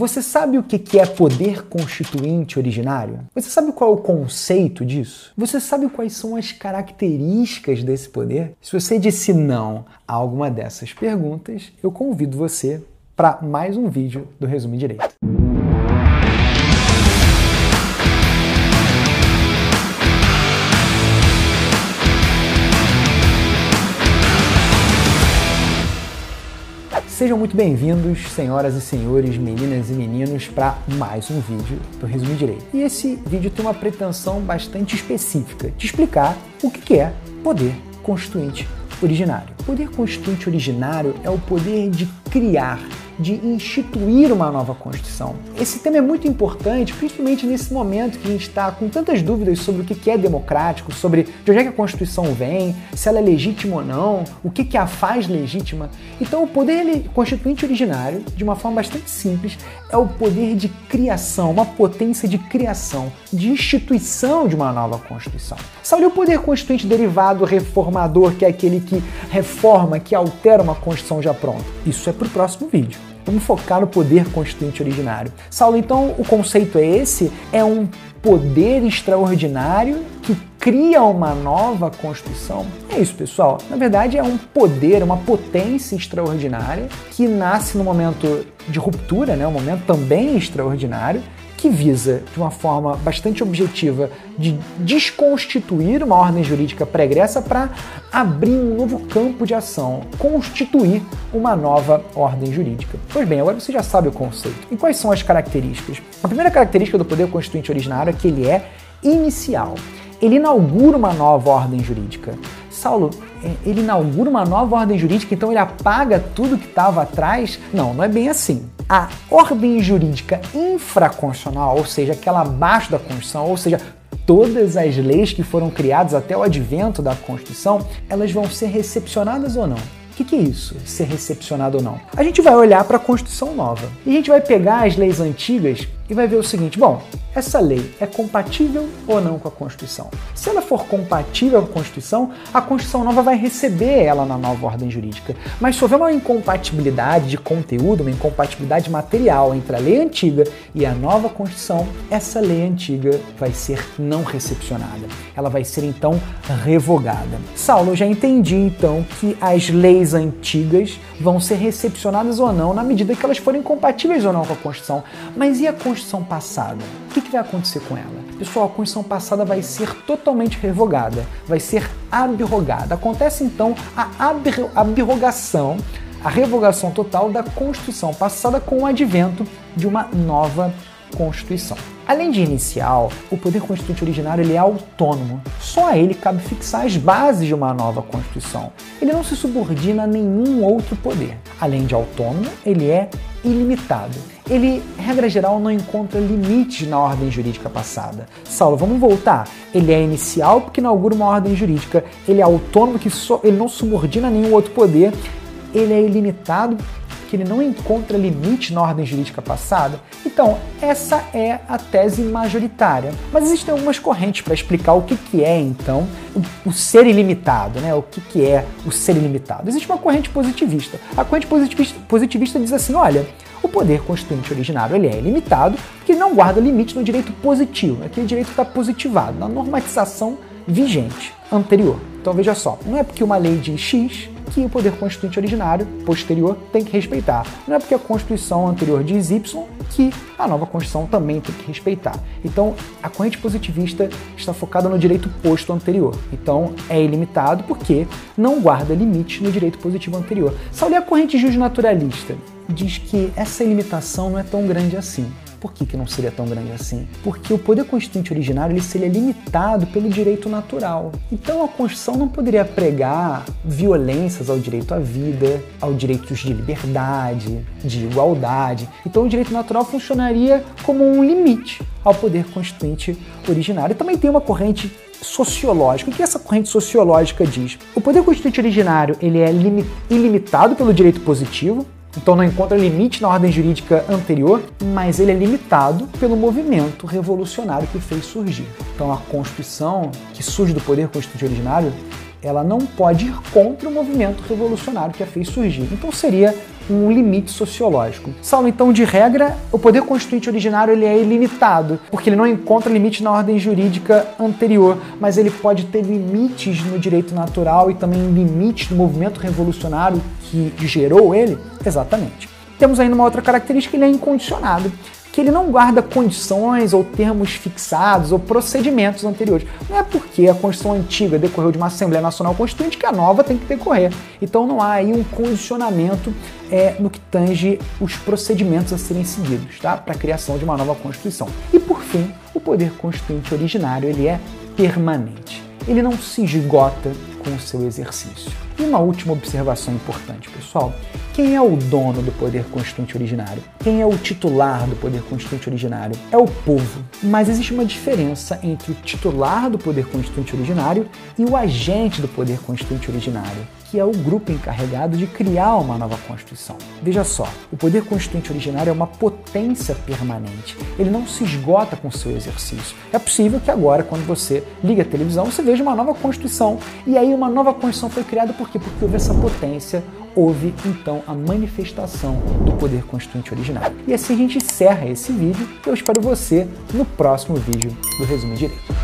Você sabe o que é poder constituinte originário? Você sabe qual é o conceito disso? Você sabe quais são as características desse poder? Se você disse não a alguma dessas perguntas, eu convido você para mais um vídeo do Resumo Direito. Sejam muito bem-vindos, senhoras e senhores, meninas e meninos, para mais um vídeo do Resumo Direito. E esse vídeo tem uma pretensão bastante específica de explicar o que é poder constituinte originário. Poder constituinte originário é o poder de criar de instituir uma nova Constituição. Esse tema é muito importante, principalmente nesse momento que a gente está com tantas dúvidas sobre o que é democrático, sobre de onde é que a Constituição vem, se ela é legítima ou não, o que, que a faz legítima. Então, o poder constituinte originário, de uma forma bastante simples, é o poder de criação, uma potência de criação, de instituição de uma nova Constituição. Sabe o poder constituinte derivado reformador, que é aquele que reforma, que altera uma Constituição já pronta? Isso é para o próximo vídeo. Vamos focar no poder constituinte originário. Saulo, então o conceito é esse? É um poder extraordinário que cria uma nova Constituição? É isso, pessoal. Na verdade, é um poder, uma potência extraordinária que nasce no momento de ruptura, né? um momento também extraordinário, que visa, de uma forma bastante objetiva, de desconstituir uma ordem jurídica pregressa para abrir um novo campo de ação, constituir uma nova ordem jurídica. Pois bem, agora você já sabe o conceito. E quais são as características? A primeira característica do poder constituinte originário é que ele é inicial. Ele inaugura uma nova ordem jurídica. Saulo, é, ele inaugura uma nova ordem jurídica, então ele apaga tudo que estava atrás? Não, não é bem assim a ordem jurídica infraconstitucional, ou seja, aquela abaixo da Constituição, ou seja, todas as leis que foram criadas até o advento da Constituição, elas vão ser recepcionadas ou não? O que, que, é isso, ser recepcionado ou não? A gente vai olhar para a Constituição nova e a gente vai pegar as leis antigas e vai ver o seguinte: bom, essa lei é compatível ou não com a Constituição? Se ela for compatível com a Constituição, a Constituição nova vai receber ela na nova ordem jurídica. Mas se houver uma incompatibilidade de conteúdo, uma incompatibilidade material entre a lei antiga e a nova Constituição, essa lei antiga vai ser não recepcionada. Ela vai ser então revogada. Saulo, já entendi então que as leis antigas vão ser recepcionadas ou não na medida que elas forem compatíveis ou não com a Constituição. Mas e a Constituição passada? O que, que vai acontecer com ela? Pessoal, a Constituição passada vai ser totalmente revogada, vai ser abrogada. Acontece então a abrogação, a revogação total da Constituição passada com o advento de uma nova Constituição. Além de inicial, o poder constituinte originário ele é autônomo. Só a ele cabe fixar as bases de uma nova Constituição. Ele não se subordina a nenhum outro poder. Além de autônomo, ele é ilimitado. Ele, regra geral, não encontra limites na ordem jurídica passada. Saulo, vamos voltar. Ele é inicial porque inaugura uma ordem jurídica. Ele é autônomo que so, ele não subordina nenhum outro poder. Ele é ilimitado que ele não encontra limite na ordem jurídica passada? Então, essa é a tese majoritária. Mas existem algumas correntes para explicar o que, que é, então, o, o ser ilimitado, né? O que, que é o ser ilimitado? Existe uma corrente positivista. A corrente positivista, positivista diz assim: olha, o poder constituinte originário ele é ilimitado porque não guarda limite no direito positivo. Aquele direito está positivado na normatização vigente anterior. Então veja só, não é porque uma lei diz X que o poder constituinte originário posterior tem que respeitar. Não é porque a Constituição anterior diz Y que a nova Constituição também tem que respeitar. Então, a corrente positivista está focada no direito posto anterior. Então, é ilimitado porque não guarda limite no direito positivo anterior. Sabe a corrente justnaturalista diz que essa limitação não é tão grande assim. Por que, que não seria tão grande assim? Porque o poder constituinte originário ele seria limitado pelo direito natural. Então a Constituição não poderia pregar violências ao direito à vida, ao direitos de liberdade, de igualdade. Então o direito natural funcionaria como um limite ao poder constituinte originário. E também tem uma corrente sociológica. O que essa corrente sociológica diz? O poder constituinte originário ele é ilimitado pelo direito positivo, então não encontra limite na ordem jurídica anterior, mas ele é limitado pelo movimento revolucionário que fez surgir. Então a Constituição, que surge do poder constituinte originário, ela não pode ir contra o movimento revolucionário que a fez surgir. Então seria um limite sociológico. Saulo, então, de regra, o poder constituinte originário ele é ilimitado, porque ele não encontra limite na ordem jurídica anterior, mas ele pode ter limites no direito natural e também limites no movimento revolucionário que gerou ele? Exatamente. Temos ainda uma outra característica, ele é incondicionado que ele não guarda condições ou termos fixados ou procedimentos anteriores. Não é porque a Constituição antiga decorreu de uma Assembleia Nacional Constituinte que a nova tem que decorrer. Então não há aí um condicionamento é, no que tange os procedimentos a serem seguidos tá? para a criação de uma nova Constituição. E por fim, o poder constituinte originário ele é permanente. Ele não se esgota com o seu exercício. E uma última observação importante, pessoal. Quem é o dono do poder constituinte originário? Quem é o titular do poder constituinte originário? É o povo. Mas existe uma diferença entre o titular do poder constituinte originário e o agente do poder constituinte originário que é o grupo encarregado de criar uma nova Constituição. Veja só, o poder constituinte originário é uma potência permanente. Ele não se esgota com seu exercício. É possível que agora, quando você liga a televisão, você veja uma nova Constituição. E aí uma nova Constituição foi criada por quê? Porque houve essa potência, houve a manifestação do poder constituinte originário. E assim a gente encerra esse vídeo. Eu espero você no próximo vídeo do Resumo Direito.